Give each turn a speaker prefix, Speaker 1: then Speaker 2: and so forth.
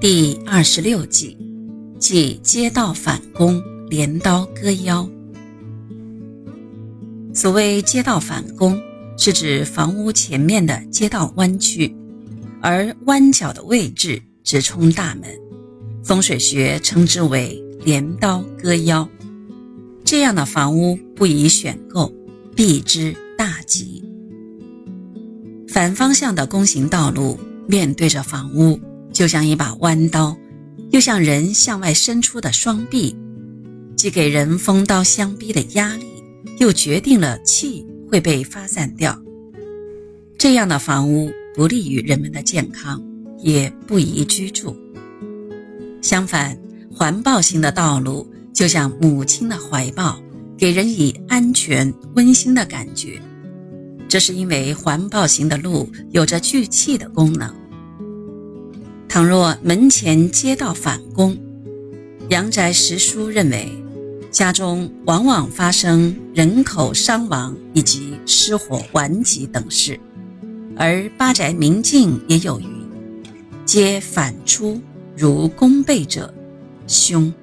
Speaker 1: 第二十六计，即街道反攻，镰刀割腰。所谓街道反攻，是指房屋前面的街道弯曲，而弯角的位置直冲大门，风水学称之为镰刀割腰。这样的房屋不宜选购，避之大吉。反方向的弓形道路面对着房屋，就像一把弯刀，又像人向外伸出的双臂，既给人锋刀相逼的压力，又决定了气会被发散掉。这样的房屋不利于人们的健康，也不宜居住。相反，环抱型的道路就像母亲的怀抱，给人以安全温馨的感觉。这是因为环抱型的路有着聚气的功能。倘若门前街道反攻，阳宅十书认为，家中往往发生人口伤亡以及失火顽疾等事。而八宅明镜也有云：“皆反出如弓背者，凶。”